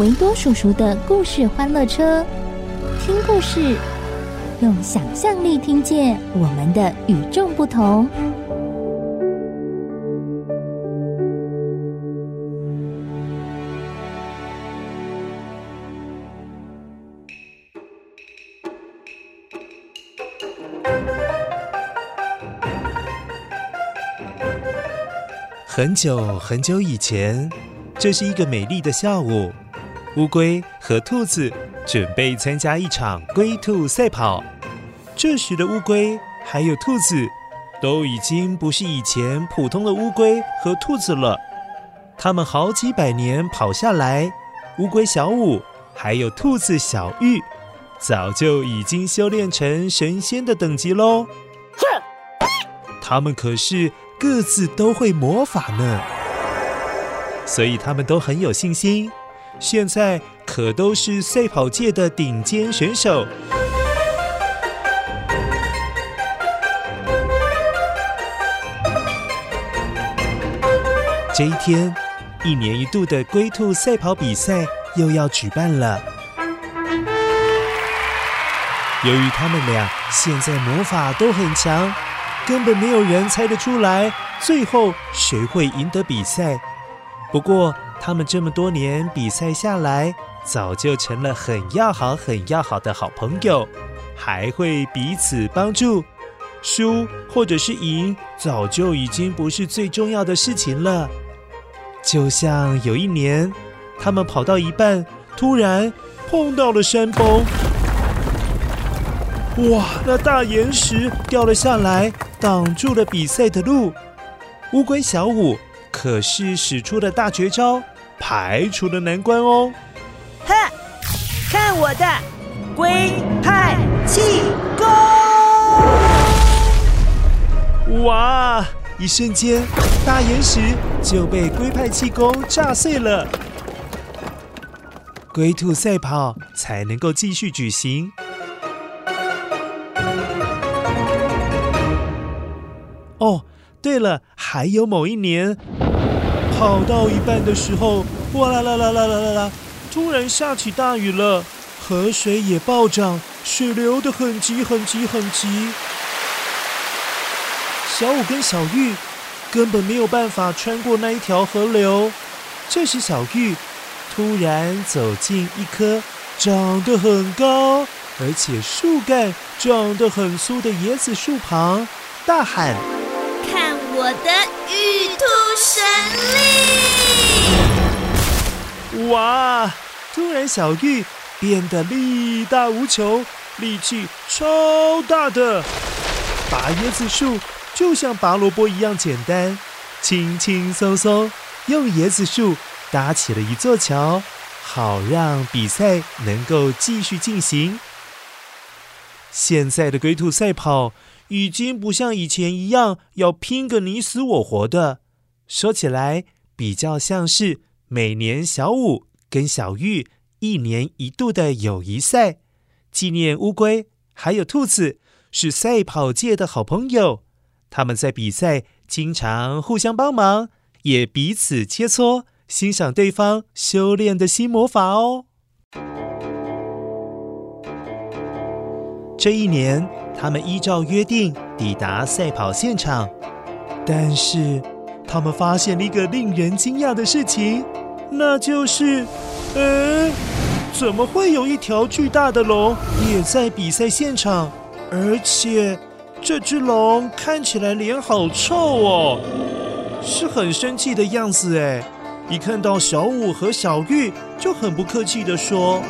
维多叔叔的故事欢乐车，听故事，用想象力听见我们的与众不同。很久很久以前，这是一个美丽的下午。乌龟和兔子准备参加一场龟兔赛跑。这时的乌龟还有兔子都已经不是以前普通的乌龟和兔子了。他们好几百年跑下来，乌龟小五还有兔子小玉，早就已经修炼成神仙的等级喽。哼他们可是。各自都会魔法呢，所以他们都很有信心。现在可都是赛跑界的顶尖选手。这一天，一年一度的龟兔赛跑比赛又要举办了。由于他们俩现在魔法都很强。根本没有人猜得出来，最后谁会赢得比赛。不过，他们这么多年比赛下来，早就成了很要好、很要好的好朋友，还会彼此帮助。输或者是赢，早就已经不是最重要的事情了。就像有一年，他们跑到一半，突然碰到了山崩。哇！那大岩石掉了下来。挡住了比赛的路，乌龟小五可是使出了大绝招，排除了难关哦。哈，看我的龟派气功！哇！一瞬间，大岩石就被龟派气功炸碎了。龟兔赛跑才能够继续举行。哦，对了，还有某一年，跑到一半的时候，哇啦啦啦啦啦啦，突然下起大雨了，河水也暴涨，水流得很急很急很急。小五跟小玉根本没有办法穿过那一条河流。这时，小玉突然走进一棵长得很高，而且树干长得很粗的椰子树旁，大喊。看我的玉兔神力！哇！突然，小玉变得力大无穷，力气超大的，拔椰子树就像拔萝卜一样简单，轻轻松松用椰子树搭起了一座桥，好让比赛能够继续进行。现在的龟兔赛跑。已经不像以前一样要拼个你死我活的，说起来比较像是每年小五跟小玉一年一度的友谊赛，纪念乌龟还有兔子是赛跑界的好朋友，他们在比赛经常互相帮忙，也彼此切磋，欣赏对方修炼的新魔法哦。这一年。他们依照约定抵达赛跑现场，但是他们发现了一个令人惊讶的事情，那就是呃，怎么会有一条巨大的龙也在比赛现场？而且这只龙看起来脸好臭哦，是很生气的样子哎！一看到小五和小玉，就很不客气地说：“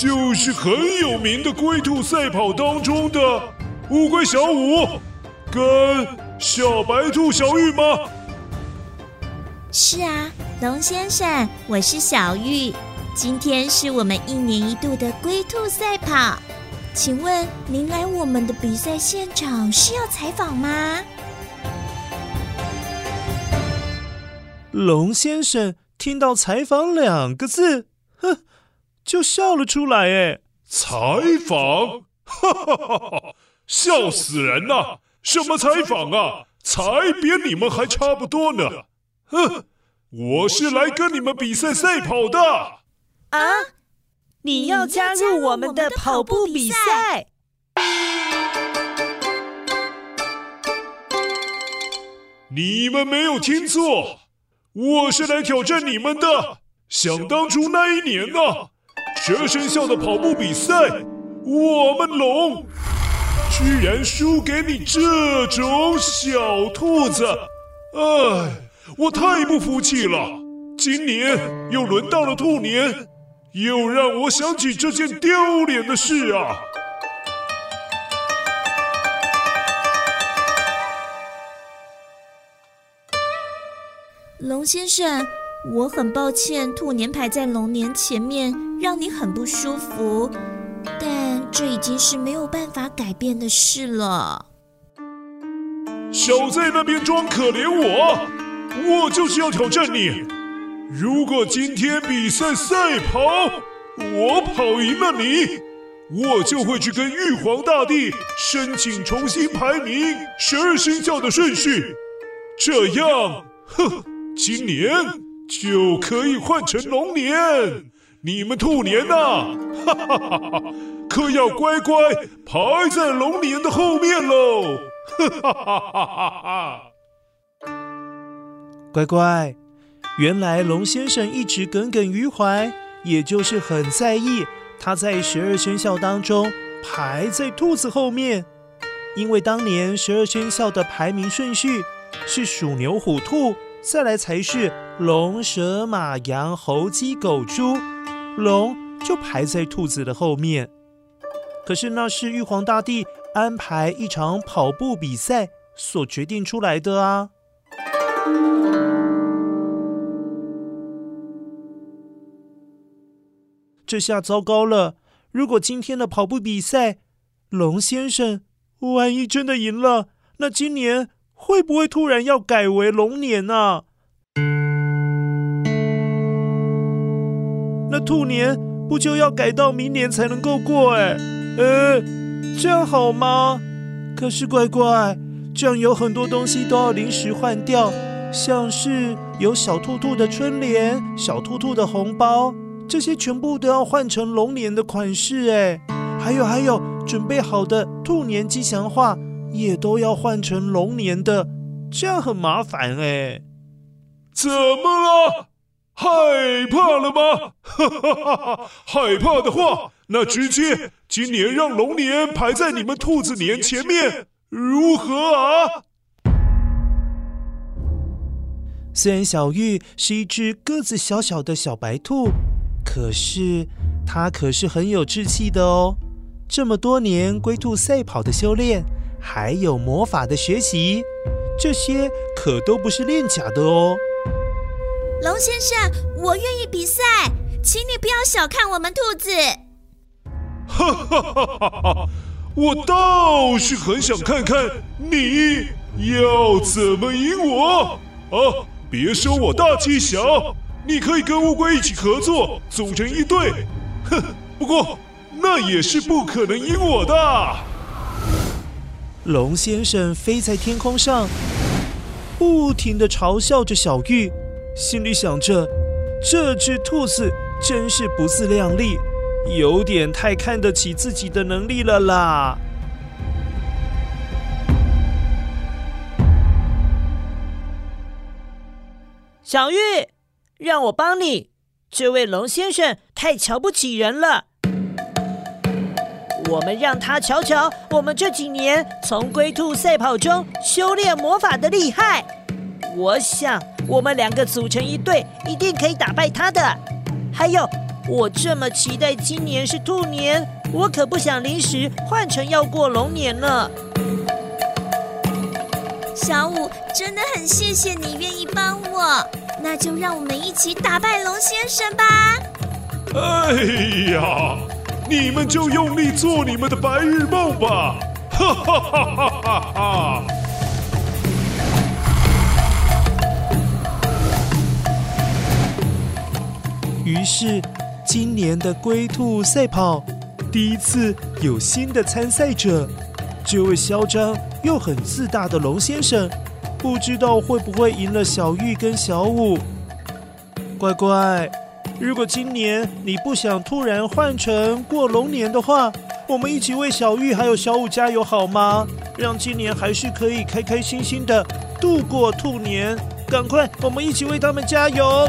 就是很有名的龟兔赛跑当中的乌龟小五跟小白兔小玉吗？”“是啊，龙先生，我是小玉。今天是我们一年一度的龟兔赛跑。”请问您来我们的比赛现场是要采访吗？龙先生听到“采访”两个字，哼，就笑了出来。哎，采访？哈哈哈哈！笑死人了！什么采访啊？才比你们还差不多呢！哼，我是来跟你们比赛赛跑的。啊？你要加入我们的跑步比赛？你们没有听错，我是来挑战你们的。想当初那一年呢、啊，十二生肖的跑步比赛，我们龙居然输给你这种小兔子，哎，我太不服气了。今年又轮到了兔年。又让我想起这件丢脸的事啊！龙先生，我很抱歉，兔年排在龙年前面，让你很不舒服。但这已经是没有办法改变的事了。少在那边装可怜我，我就是要挑战你。如果今天比赛赛跑，我跑赢了你，我就会去跟玉皇大帝申请重新排名十二生肖的顺序，这样，哼，今年就可以换成龙年，你们兔年呐，哈哈哈哈，可要乖乖排在龙年的后面喽，哈哈哈哈哈，乖乖。原来龙先生一直耿耿于怀，也就是很在意他在十二生肖当中排在兔子后面，因为当年十二生肖的排名顺序是鼠牛虎兔，再来才是龙蛇马羊猴鸡狗猪，龙就排在兔子的后面。可是那是玉皇大帝安排一场跑步比赛所决定出来的啊。这下糟糕了！如果今天的跑步比赛，龙先生万一真的赢了，那今年会不会突然要改为龙年呢？啊？那兔年不就要改到明年才能够过？哎，呃，这样好吗？可是乖乖，这样有很多东西都要临时换掉，像是有小兔兔的春联、小兔兔的红包。这些全部都要换成龙年的款式哎，还有还有，准备好的兔年吉祥话也都要换成龙年的，这样很麻烦哎。怎么了？害怕了吗？哈哈哈哈！害怕的话，那直接今年让龙年排在你们兔子年前面，如何啊？虽然小玉是一只个子小小的小白兔。可是它可是很有志气的哦，这么多年龟兔赛跑的修炼，还有魔法的学习，这些可都不是练假的哦。龙先生，我愿意比赛，请你不要小看我们兔子。哈哈哈哈哈！我倒是很想看看你要怎么赢我啊！别说我大气小。你可以跟乌龟一起合作，组成一队。哼，不过那也是不可能赢我的。龙先生飞在天空上，不停的嘲笑着小玉，心里想着：这只兔子真是不自量力，有点太看得起自己的能力了啦。小玉，让我帮你。这位龙先生太瞧不起人了。我们让他瞧瞧我们这几年从龟兔赛跑中修炼魔法的厉害。我想我们两个组成一队，一定可以打败他的。还有，我这么期待今年是兔年，我可不想临时换成要过龙年了。小五，真的很谢谢你愿意帮我，那就让我们一起打败龙先生吧。哎呀，你们就用力做你们的白日梦吧！哈哈哈哈哈哈！于是，今年的龟兔赛跑第一次有新的参赛者。这位嚣张又很自大的龙先生，不知道会不会赢了小玉跟小五。乖乖，如果今年你不想突然换成过龙年的话，我们一起为小玉还有小五加油好吗？让今年还是可以开开心心的度过兔年。赶快，我们一起为他们加油！